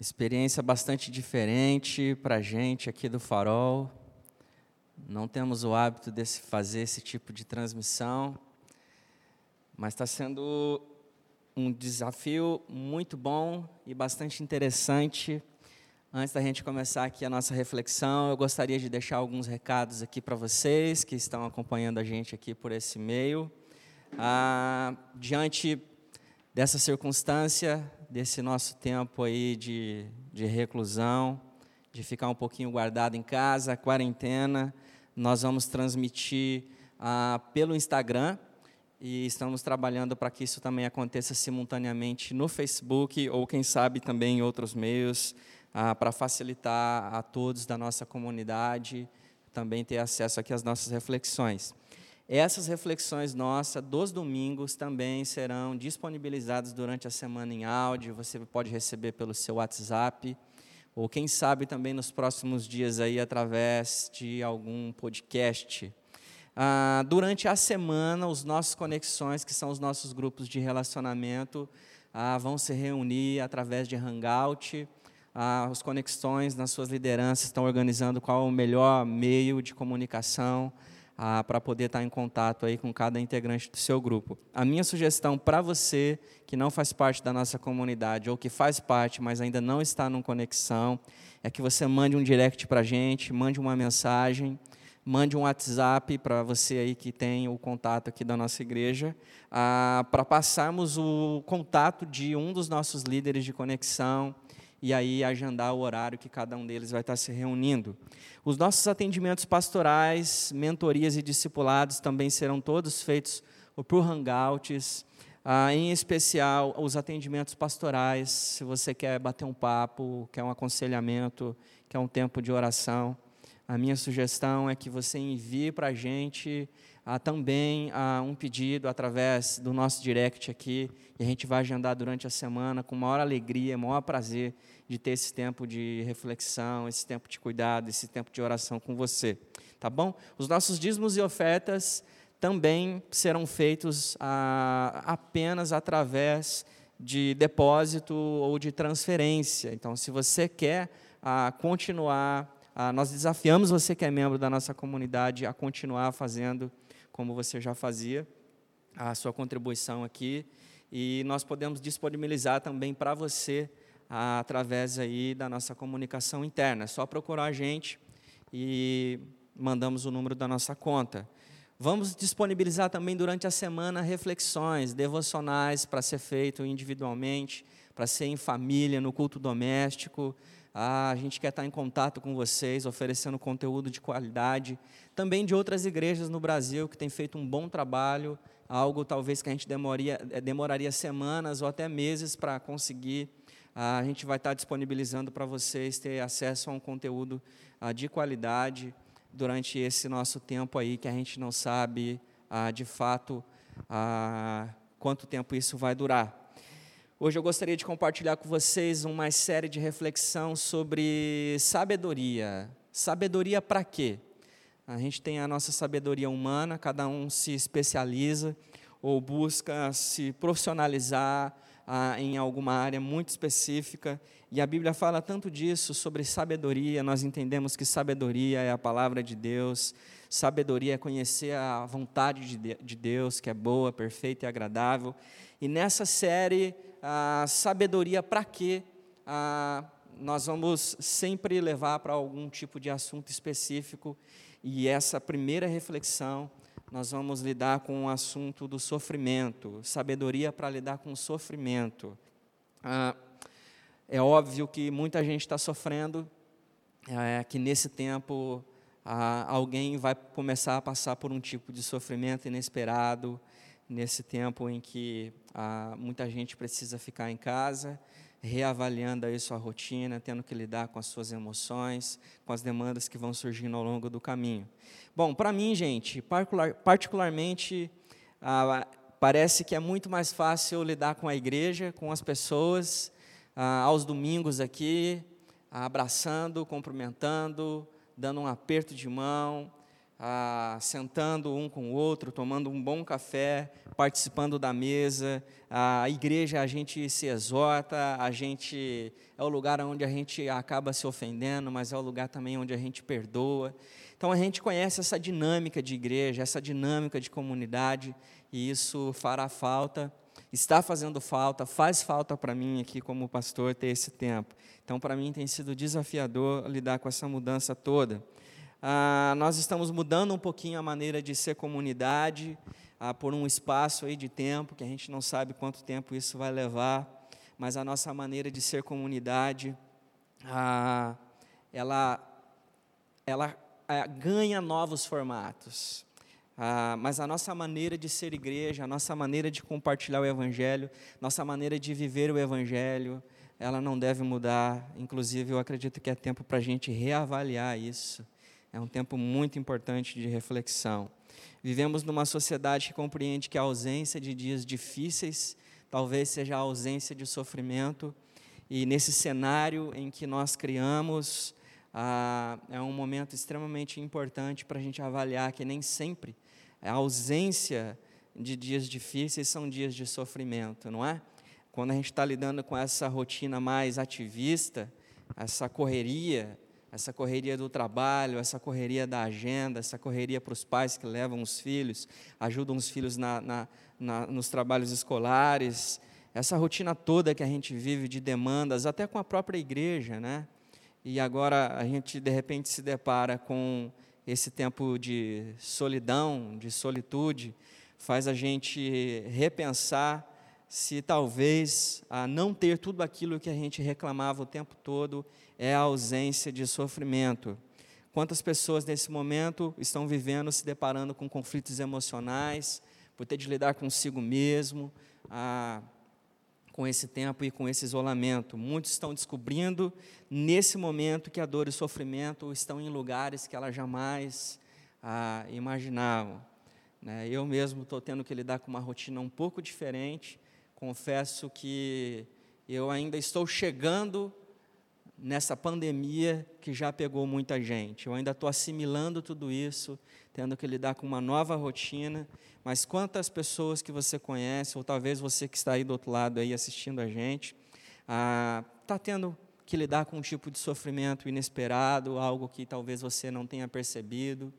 Experiência bastante diferente para a gente aqui do Farol. Não temos o hábito de fazer esse tipo de transmissão, mas está sendo um desafio muito bom e bastante interessante. Antes da gente começar aqui a nossa reflexão, eu gostaria de deixar alguns recados aqui para vocês que estão acompanhando a gente aqui por esse meio. Ah, diante dessa circunstância, desse nosso tempo aí de, de reclusão, de ficar um pouquinho guardado em casa, quarentena, nós vamos transmitir ah, pelo Instagram e estamos trabalhando para que isso também aconteça simultaneamente no Facebook ou, quem sabe, também em outros meios, ah, para facilitar a todos da nossa comunidade também ter acesso aqui às nossas reflexões. Essas reflexões nossas dos domingos também serão disponibilizadas durante a semana em áudio. Você pode receber pelo seu WhatsApp ou quem sabe também nos próximos dias aí através de algum podcast. Ah, durante a semana, os nossos conexões, que são os nossos grupos de relacionamento, ah, vão se reunir através de Hangout. Ah, os conexões nas suas lideranças estão organizando qual é o melhor meio de comunicação ah, para poder estar em contato aí com cada integrante do seu grupo. A minha sugestão para você que não faz parte da nossa comunidade ou que faz parte, mas ainda não está numa conexão, é que você mande um direct para a gente, mande uma mensagem, mande um WhatsApp para você aí que tem o contato aqui da nossa igreja, ah, para passarmos o contato de um dos nossos líderes de conexão e aí agendar o horário que cada um deles vai estar se reunindo. Os nossos atendimentos pastorais, mentorias e discipulados também serão todos feitos por hangouts, ah, em especial os atendimentos pastorais, se você quer bater um papo, quer um aconselhamento, quer um tempo de oração, a minha sugestão é que você envie para a gente ah, também ah, um pedido através do nosso direct aqui, e a gente vai agendar durante a semana com maior alegria, maior prazer de ter esse tempo de reflexão, esse tempo de cuidado, esse tempo de oração com você. Tá bom? Os nossos dízimos e ofertas também serão feitos ah, apenas através de depósito ou de transferência. Então, se você quer ah, continuar, ah, nós desafiamos você que é membro da nossa comunidade a continuar fazendo como você já fazia, a sua contribuição aqui. E nós podemos disponibilizar também para você através aí da nossa comunicação interna. É só procurar a gente e mandamos o número da nossa conta. Vamos disponibilizar também durante a semana reflexões devocionais para ser feito individualmente, para ser em família, no culto doméstico. Ah, a gente quer estar em contato com vocês, oferecendo conteúdo de qualidade. Também de outras igrejas no Brasil que têm feito um bom trabalho, algo talvez que a gente demoraria, demoraria semanas ou até meses para conseguir a gente vai estar disponibilizando para vocês ter acesso a um conteúdo ah, de qualidade durante esse nosso tempo aí que a gente não sabe ah, de fato ah, quanto tempo isso vai durar. Hoje eu gostaria de compartilhar com vocês uma série de reflexão sobre sabedoria. Sabedoria para quê? A gente tem a nossa sabedoria humana, cada um se especializa ou busca se profissionalizar ah, em alguma área muito específica, e a Bíblia fala tanto disso, sobre sabedoria, nós entendemos que sabedoria é a palavra de Deus, sabedoria é conhecer a vontade de Deus, que é boa, perfeita e agradável, e nessa série, a sabedoria para quê? Ah, nós vamos sempre levar para algum tipo de assunto específico, e essa primeira reflexão nós vamos lidar com o assunto do sofrimento, sabedoria para lidar com o sofrimento. Ah, é óbvio que muita gente está sofrendo, é, que nesse tempo ah, alguém vai começar a passar por um tipo de sofrimento inesperado, nesse tempo em que ah, muita gente precisa ficar em casa, reavaliando aí sua rotina, tendo que lidar com as suas emoções, com as demandas que vão surgindo ao longo do caminho. Bom, para mim, gente, particular, particularmente, ah, parece que é muito mais fácil lidar com a igreja, com as pessoas, ah, aos domingos aqui, abraçando, cumprimentando, dando um aperto de mão, ah, sentando um com o outro, tomando um bom café, participando da mesa. A igreja a gente se exorta, a gente é o lugar onde a gente acaba se ofendendo, mas é o lugar também onde a gente perdoa. Então a gente conhece essa dinâmica de igreja, essa dinâmica de comunidade, e isso fará falta, está fazendo falta, faz falta para mim aqui como pastor ter esse tempo. Então para mim tem sido desafiador lidar com essa mudança toda. Ah, nós estamos mudando um pouquinho a maneira de ser comunidade, ah, por um espaço aí de tempo, que a gente não sabe quanto tempo isso vai levar, mas a nossa maneira de ser comunidade, ah, ela, ela ah, ganha novos formatos. Ah, mas a nossa maneira de ser igreja, a nossa maneira de compartilhar o Evangelho, nossa maneira de viver o Evangelho, ela não deve mudar. Inclusive, eu acredito que é tempo para a gente reavaliar isso é um tempo muito importante de reflexão. Vivemos numa sociedade que compreende que a ausência de dias difíceis talvez seja a ausência de sofrimento, e nesse cenário em que nós criamos, ah, é um momento extremamente importante para a gente avaliar que nem sempre a ausência de dias difíceis são dias de sofrimento, não é? Quando a gente está lidando com essa rotina mais ativista, essa correria, essa correria do trabalho, essa correria da agenda, essa correria para os pais que levam os filhos, ajudam os filhos na, na, na, nos trabalhos escolares, essa rotina toda que a gente vive de demandas, até com a própria igreja, né? E agora a gente de repente se depara com esse tempo de solidão, de solitude, faz a gente repensar se talvez a não ter tudo aquilo que a gente reclamava o tempo todo é a ausência de sofrimento. Quantas pessoas nesse momento estão vivendo, se deparando com conflitos emocionais, por ter de lidar consigo mesmo, ah, com esse tempo e com esse isolamento. Muitos estão descobrindo nesse momento que a dor e o sofrimento estão em lugares que elas jamais ah, imaginavam. Né? Eu mesmo estou tendo que lidar com uma rotina um pouco diferente. Confesso que eu ainda estou chegando nessa pandemia que já pegou muita gente. Eu ainda estou assimilando tudo isso, tendo que lidar com uma nova rotina. Mas quantas pessoas que você conhece, ou talvez você que está aí do outro lado aí assistindo a gente, está ah, tendo que lidar com um tipo de sofrimento inesperado, algo que talvez você não tenha percebido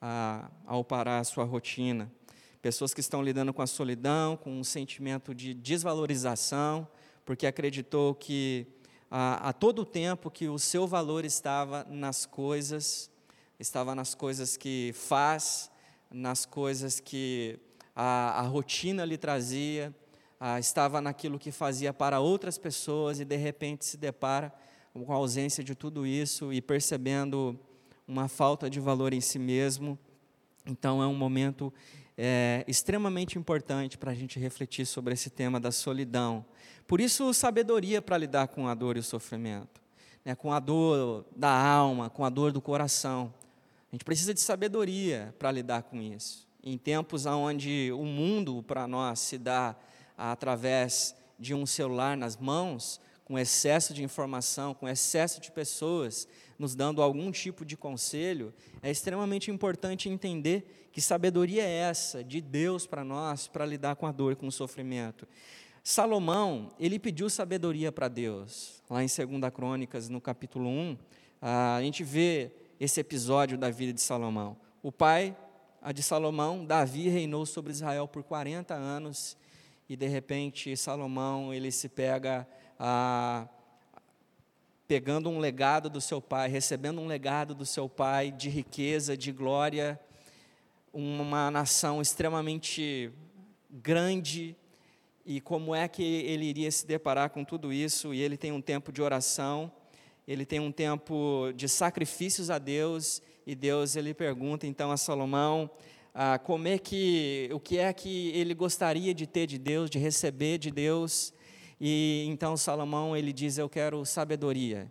ah, ao parar a sua rotina. Pessoas que estão lidando com a solidão, com um sentimento de desvalorização, porque acreditou que a, a todo tempo que o seu valor estava nas coisas, estava nas coisas que faz, nas coisas que a, a rotina lhe trazia, a, estava naquilo que fazia para outras pessoas e de repente se depara com a ausência de tudo isso e percebendo uma falta de valor em si mesmo. Então é um momento é, extremamente importante para a gente refletir sobre esse tema da solidão. Por isso, sabedoria para lidar com a dor e o sofrimento, né, com a dor da alma, com a dor do coração. A gente precisa de sabedoria para lidar com isso. Em tempos onde o mundo para nós se dá através de um celular nas mãos, com excesso de informação, com excesso de pessoas nos dando algum tipo de conselho, é extremamente importante entender que sabedoria é essa de Deus para nós para lidar com a dor e com o sofrimento. Salomão, ele pediu sabedoria para Deus. Lá em 2 Crônicas, no capítulo 1, a gente vê esse episódio da vida de Salomão. O pai a de Salomão, Davi, reinou sobre Israel por 40 anos e de repente Salomão ele se pega a, pegando um legado do seu pai, recebendo um legado do seu pai de riqueza, de glória, uma nação extremamente grande, e como é que ele iria se deparar com tudo isso, e ele tem um tempo de oração, ele tem um tempo de sacrifícios a Deus, e Deus ele pergunta então a Salomão, ah, como é que, o que é que ele gostaria de ter de Deus, de receber de Deus, e então Salomão ele diz: Eu quero sabedoria.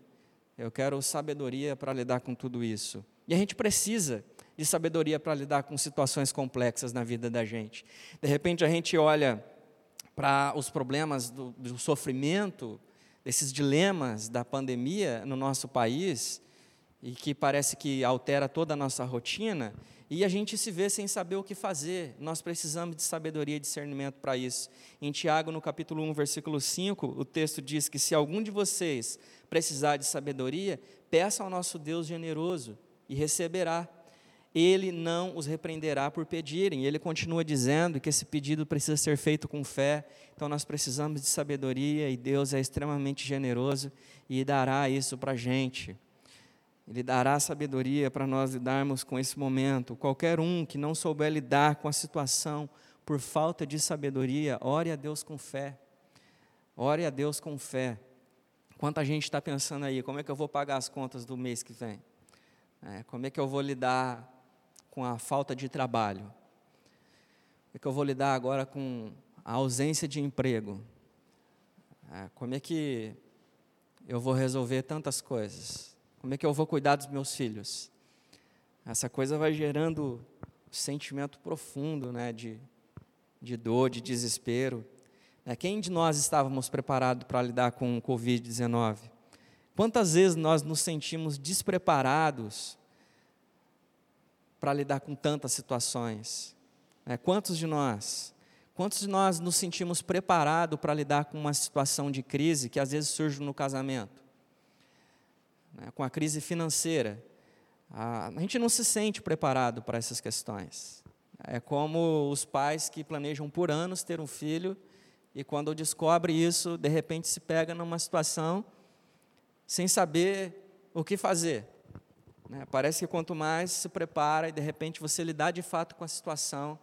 Eu quero sabedoria para lidar com tudo isso. E a gente precisa de sabedoria para lidar com situações complexas na vida da gente. De repente a gente olha para os problemas do, do sofrimento, desses dilemas da pandemia no nosso país, e que parece que altera toda a nossa rotina, e a gente se vê sem saber o que fazer. Nós precisamos de sabedoria e discernimento para isso. Em Tiago, no capítulo 1, versículo 5, o texto diz que se algum de vocês precisar de sabedoria, peça ao nosso Deus generoso e receberá. Ele não os repreenderá por pedirem. Ele continua dizendo que esse pedido precisa ser feito com fé. Então nós precisamos de sabedoria e Deus é extremamente generoso e dará isso para a gente. Ele dará sabedoria para nós lidarmos com esse momento. Qualquer um que não souber lidar com a situação por falta de sabedoria, ore a Deus com fé. Ore a Deus com fé. Quanta gente está pensando aí, como é que eu vou pagar as contas do mês que vem? É, como é que eu vou lidar com a falta de trabalho? Como é que eu vou lidar agora com a ausência de emprego? É, como é que eu vou resolver tantas coisas? Como é que eu vou cuidar dos meus filhos? Essa coisa vai gerando um sentimento profundo né, de, de dor, de desespero. É, quem de nós estávamos preparados para lidar com o Covid-19? Quantas vezes nós nos sentimos despreparados para lidar com tantas situações? É, quantos de nós? Quantos de nós nos sentimos preparados para lidar com uma situação de crise que às vezes surge no casamento? Né, com a crise financeira, a, a gente não se sente preparado para essas questões. É como os pais que planejam por anos ter um filho e quando descobre isso, de repente se pega numa situação sem saber o que fazer. Né? Parece que quanto mais se prepara e de repente você lidar de fato com a situação,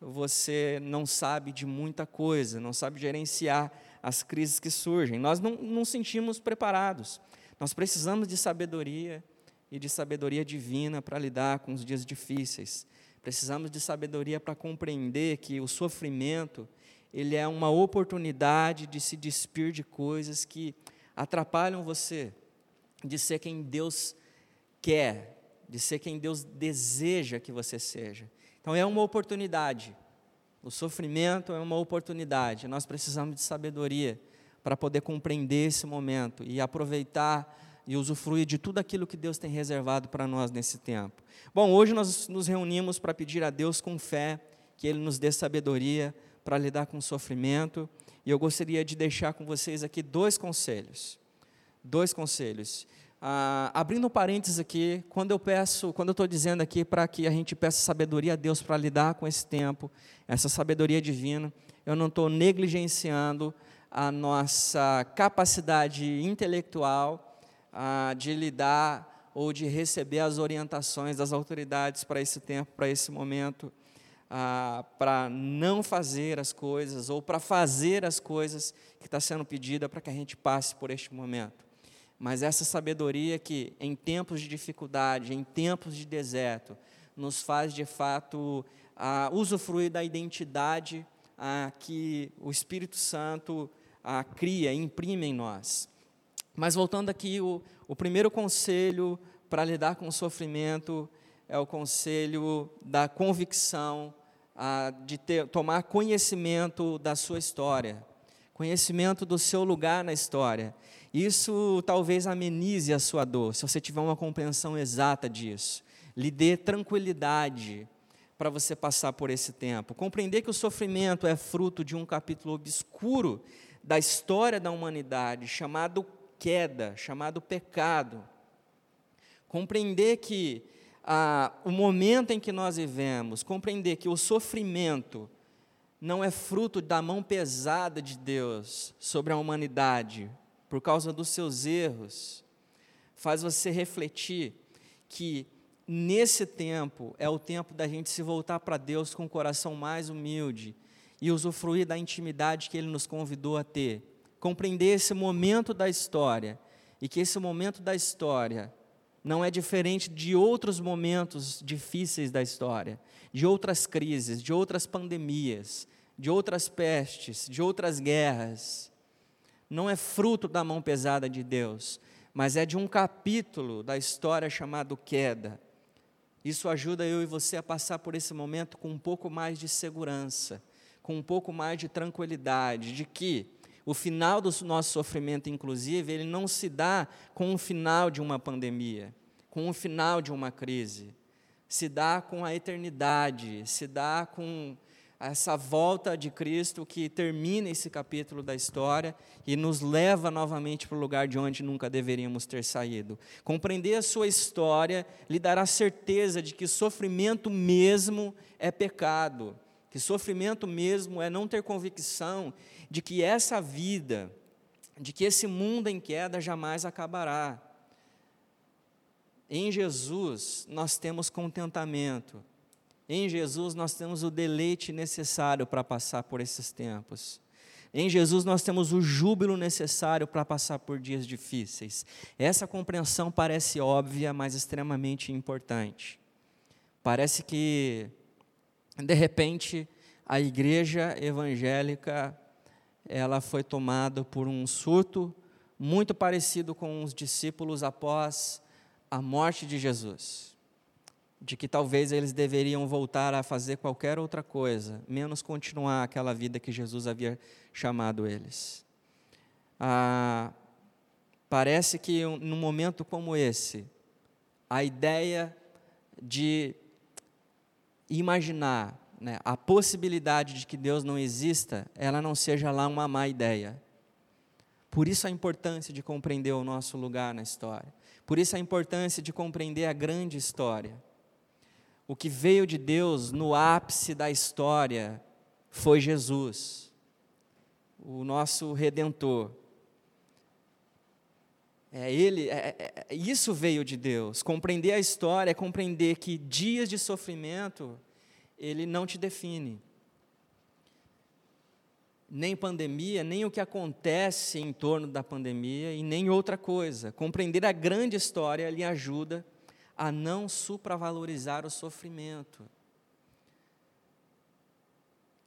você não sabe de muita coisa, não sabe gerenciar as crises que surgem. Nós não, não sentimos preparados. Nós precisamos de sabedoria e de sabedoria divina para lidar com os dias difíceis. Precisamos de sabedoria para compreender que o sofrimento, ele é uma oportunidade de se despir de coisas que atrapalham você de ser quem Deus quer, de ser quem Deus deseja que você seja. Então é uma oportunidade. O sofrimento é uma oportunidade. Nós precisamos de sabedoria para poder compreender esse momento e aproveitar e usufruir de tudo aquilo que Deus tem reservado para nós nesse tempo. Bom, hoje nós nos reunimos para pedir a Deus com fé que Ele nos dê sabedoria para lidar com o sofrimento, e eu gostaria de deixar com vocês aqui dois conselhos. Dois conselhos. Ah, abrindo parênteses aqui, quando eu peço, quando eu estou dizendo aqui para que a gente peça sabedoria a Deus para lidar com esse tempo, essa sabedoria divina, eu não estou negligenciando a nossa capacidade intelectual ah, de lidar ou de receber as orientações das autoridades para esse tempo, para esse momento, ah, para não fazer as coisas ou para fazer as coisas que está sendo pedida para que a gente passe por este momento. Mas essa sabedoria que, em tempos de dificuldade, em tempos de deserto, nos faz de fato ah, usufruir da identidade ah, que o Espírito Santo ah, cria, imprime em nós. Mas voltando aqui, o, o primeiro conselho para lidar com o sofrimento é o conselho da convicção, ah, de ter, tomar conhecimento da sua história, conhecimento do seu lugar na história. Isso talvez amenize a sua dor, se você tiver uma compreensão exata disso. Lhe dê tranquilidade para você passar por esse tempo. Compreender que o sofrimento é fruto de um capítulo obscuro da história da humanidade, chamado queda, chamado pecado. Compreender que ah, o momento em que nós vivemos, compreender que o sofrimento não é fruto da mão pesada de Deus sobre a humanidade, por causa dos seus erros, faz você refletir que nesse tempo é o tempo da gente se voltar para Deus com o coração mais humilde e usufruir da intimidade que Ele nos convidou a ter. Compreender esse momento da história e que esse momento da história não é diferente de outros momentos difíceis da história, de outras crises, de outras pandemias, de outras pestes, de outras guerras. Não é fruto da mão pesada de Deus, mas é de um capítulo da história chamado queda isso ajuda eu e você a passar por esse momento com um pouco mais de segurança, com um pouco mais de tranquilidade, de que o final do nosso sofrimento, inclusive, ele não se dá com o final de uma pandemia, com o final de uma crise, se dá com a eternidade, se dá com essa volta de Cristo que termina esse capítulo da história e nos leva novamente para o lugar de onde nunca deveríamos ter saído. Compreender a sua história lhe dará certeza de que sofrimento mesmo é pecado, que sofrimento mesmo é não ter convicção de que essa vida, de que esse mundo em queda jamais acabará. Em Jesus nós temos contentamento. Em Jesus nós temos o deleite necessário para passar por esses tempos. Em Jesus nós temos o júbilo necessário para passar por dias difíceis. Essa compreensão parece óbvia, mas extremamente importante. Parece que, de repente, a igreja evangélica ela foi tomada por um surto muito parecido com os discípulos após a morte de Jesus de que talvez eles deveriam voltar a fazer qualquer outra coisa, menos continuar aquela vida que Jesus havia chamado eles. Ah, parece que num momento como esse, a ideia de imaginar né, a possibilidade de que Deus não exista, ela não seja lá uma má ideia. Por isso a importância de compreender o nosso lugar na história. Por isso a importância de compreender a grande história. O que veio de Deus no ápice da história foi Jesus, o nosso redentor. É ele, é, é, é, isso veio de Deus. Compreender a história é compreender que dias de sofrimento ele não te define. Nem pandemia, nem o que acontece em torno da pandemia e nem outra coisa. Compreender a grande história lhe ajuda a não supravalorizar o sofrimento.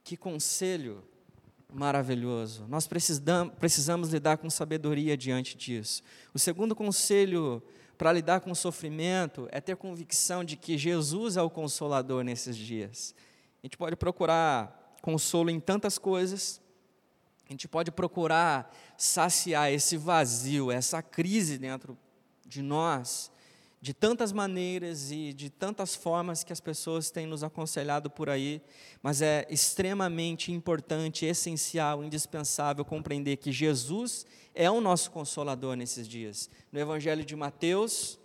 Que conselho maravilhoso. Nós precisamos, lidar com sabedoria diante disso. O segundo conselho para lidar com o sofrimento é ter convicção de que Jesus é o consolador nesses dias. A gente pode procurar consolo em tantas coisas, a gente pode procurar saciar esse vazio, essa crise dentro de nós, de tantas maneiras e de tantas formas que as pessoas têm nos aconselhado por aí, mas é extremamente importante, essencial, indispensável compreender que Jesus é o nosso consolador nesses dias. No Evangelho de Mateus,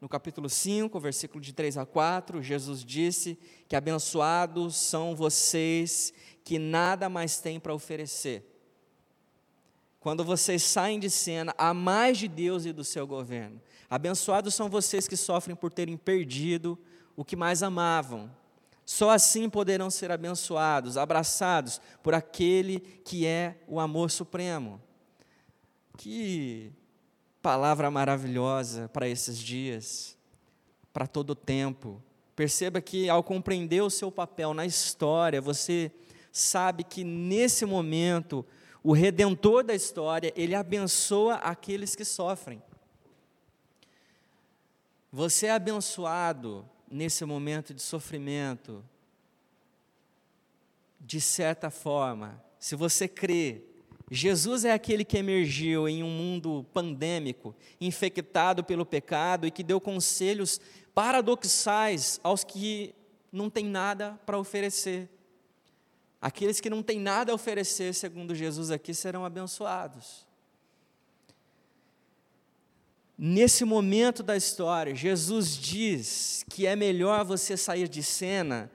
no capítulo 5, versículo de 3 a 4, Jesus disse que abençoados são vocês que nada mais têm para oferecer. Quando vocês saem de cena, a mais de Deus e do seu governo. Abençoados são vocês que sofrem por terem perdido o que mais amavam. Só assim poderão ser abençoados, abraçados por aquele que é o amor supremo. Que palavra maravilhosa para esses dias, para todo o tempo. Perceba que ao compreender o seu papel na história, você sabe que nesse momento o redentor da história, ele abençoa aqueles que sofrem. Você é abençoado nesse momento de sofrimento, de certa forma, se você crê. Jesus é aquele que emergiu em um mundo pandêmico, infectado pelo pecado e que deu conselhos paradoxais aos que não têm nada para oferecer. Aqueles que não têm nada a oferecer, segundo Jesus aqui, serão abençoados. Nesse momento da história, Jesus diz que é melhor você sair de cena,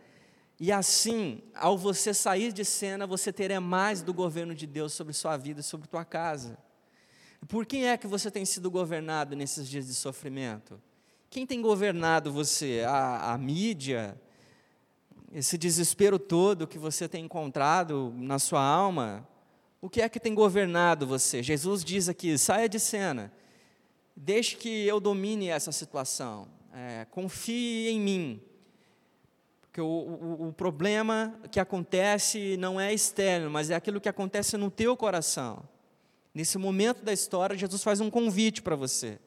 e assim, ao você sair de cena, você terá mais do governo de Deus sobre sua vida, sobre tua casa. Por quem é que você tem sido governado nesses dias de sofrimento? Quem tem governado você? A, a mídia? Esse desespero todo que você tem encontrado na sua alma? O que é que tem governado você? Jesus diz aqui: saia de cena Deixe que eu domine essa situação. É, confie em mim. Porque o, o, o problema que acontece não é externo, mas é aquilo que acontece no teu coração. Nesse momento da história, Jesus faz um convite para você.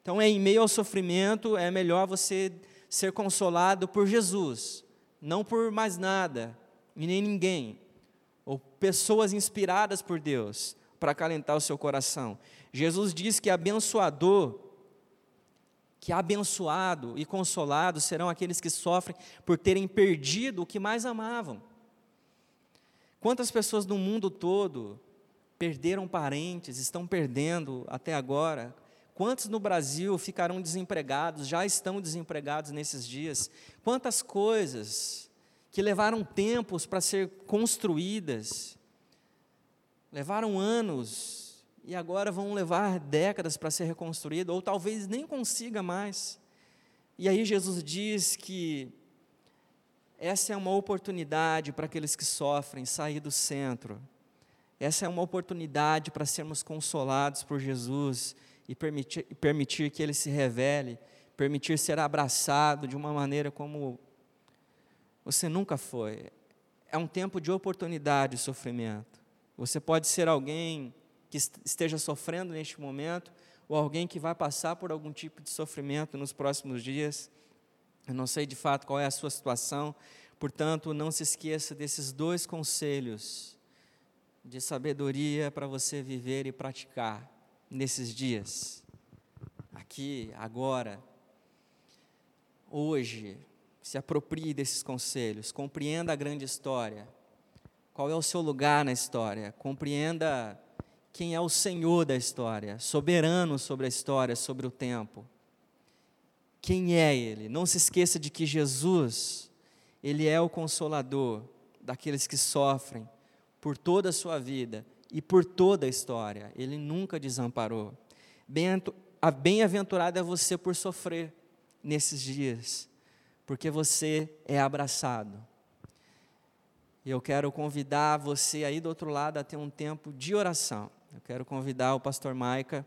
Então, é em meio ao sofrimento, é melhor você ser consolado por Jesus, não por mais nada, e nem ninguém, ou pessoas inspiradas por Deus para acalentar o seu coração. Jesus diz que abençoador que abençoado e consolado serão aqueles que sofrem por terem perdido o que mais amavam. Quantas pessoas no mundo todo perderam parentes, estão perdendo até agora? Quantos no Brasil ficarão desempregados, já estão desempregados nesses dias? Quantas coisas que levaram tempos para ser construídas, levaram anos e agora vão levar décadas para ser reconstruído, ou talvez nem consiga mais. E aí Jesus diz que essa é uma oportunidade para aqueles que sofrem sair do centro. Essa é uma oportunidade para sermos consolados por Jesus e permitir, permitir que Ele se revele, permitir ser abraçado de uma maneira como você nunca foi. É um tempo de oportunidade e sofrimento. Você pode ser alguém que esteja sofrendo neste momento, ou alguém que vai passar por algum tipo de sofrimento nos próximos dias. Eu não sei de fato qual é a sua situação, portanto, não se esqueça desses dois conselhos de sabedoria para você viver e praticar nesses dias, aqui, agora, hoje, se aproprie desses conselhos, compreenda a grande história, qual é o seu lugar na história, compreenda quem é o Senhor da história, soberano sobre a história, sobre o tempo. Quem é Ele? Não se esqueça de que Jesus, Ele é o consolador daqueles que sofrem por toda a sua vida e por toda a história. Ele nunca desamparou. Bem-aventurado é você por sofrer nesses dias, porque você é abraçado. E eu quero convidar você aí do outro lado a ter um tempo de oração. Eu quero convidar o pastor Maica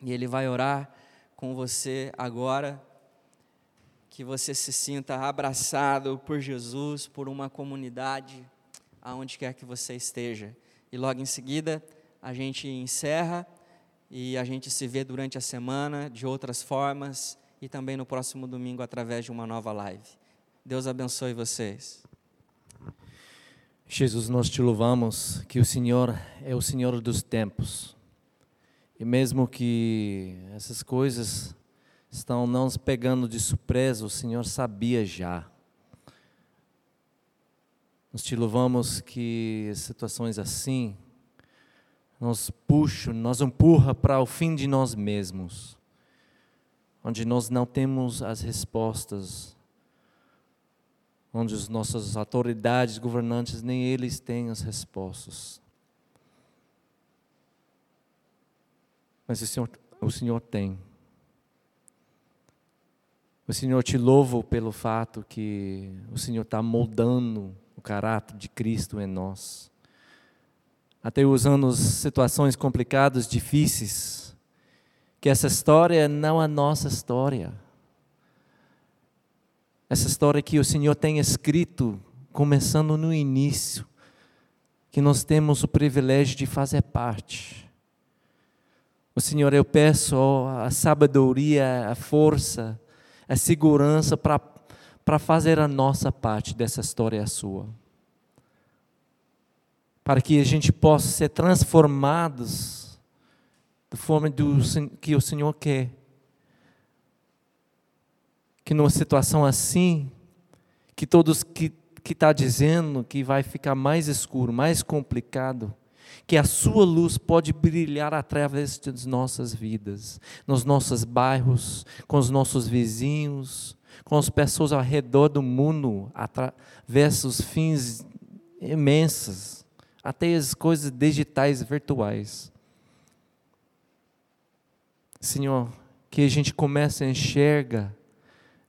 e ele vai orar com você agora. Que você se sinta abraçado por Jesus, por uma comunidade, aonde quer que você esteja e logo em seguida a gente encerra e a gente se vê durante a semana de outras formas e também no próximo domingo através de uma nova live. Deus abençoe vocês. Jesus, nós te louvamos que o Senhor é o Senhor dos tempos. E mesmo que essas coisas estão nos pegando de surpresa, o Senhor sabia já. Nós te louvamos que situações assim nos puxam, nos empurra para o fim de nós mesmos, onde nós não temos as respostas, onde as nossas autoridades governantes nem eles têm as respostas. Mas o Senhor, o Senhor tem. O Senhor te louvo pelo fato que o Senhor está moldando o caráter de Cristo em nós. Até usando situações complicadas, difíceis, que essa história não é a nossa história. Essa história que o Senhor tem escrito, começando no início, que nós temos o privilégio de fazer parte. O Senhor, eu peço a sabedoria, a força, a segurança para fazer a nossa parte dessa história sua. Para que a gente possa ser transformados da forma do, que o Senhor quer. Que numa situação assim, que todos que que está dizendo que vai ficar mais escuro, mais complicado, que a sua luz pode brilhar através das nossas vidas, nos nossos bairros, com os nossos vizinhos, com as pessoas ao redor do mundo, através dos fins imensos, até as coisas digitais virtuais. Senhor, que a gente comece a enxergar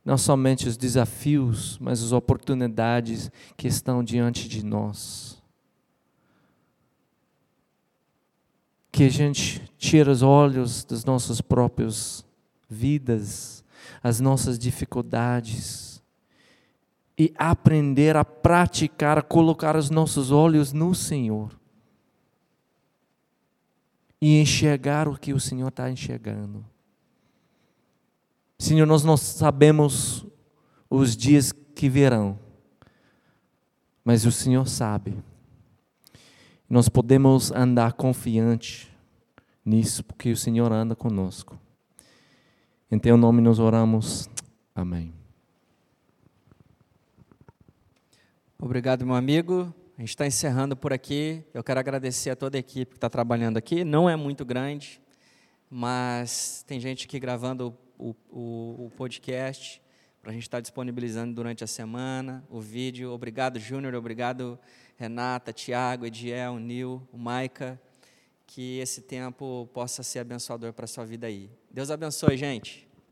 não somente os desafios, mas as oportunidades que estão diante de nós. Que a gente tire os olhos das nossas próprias vidas as nossas dificuldades e aprender a praticar, a colocar os nossos olhos no Senhor e enxergar o que o Senhor está enxergando. Senhor, nós não sabemos os dias que virão, mas o Senhor sabe. Nós podemos andar confiante nisso, porque o Senhor anda conosco. Em teu nome nos oramos. Amém. Obrigado, meu amigo. A gente está encerrando por aqui. Eu quero agradecer a toda a equipe que está trabalhando aqui. Não é muito grande, mas tem gente aqui gravando o, o, o podcast para a gente estar tá disponibilizando durante a semana o vídeo. Obrigado, Júnior. Obrigado, Renata, Tiago, Ediel, Nil, Maica. Que esse tempo possa ser abençoador para a sua vida aí. Deus abençoe, gente.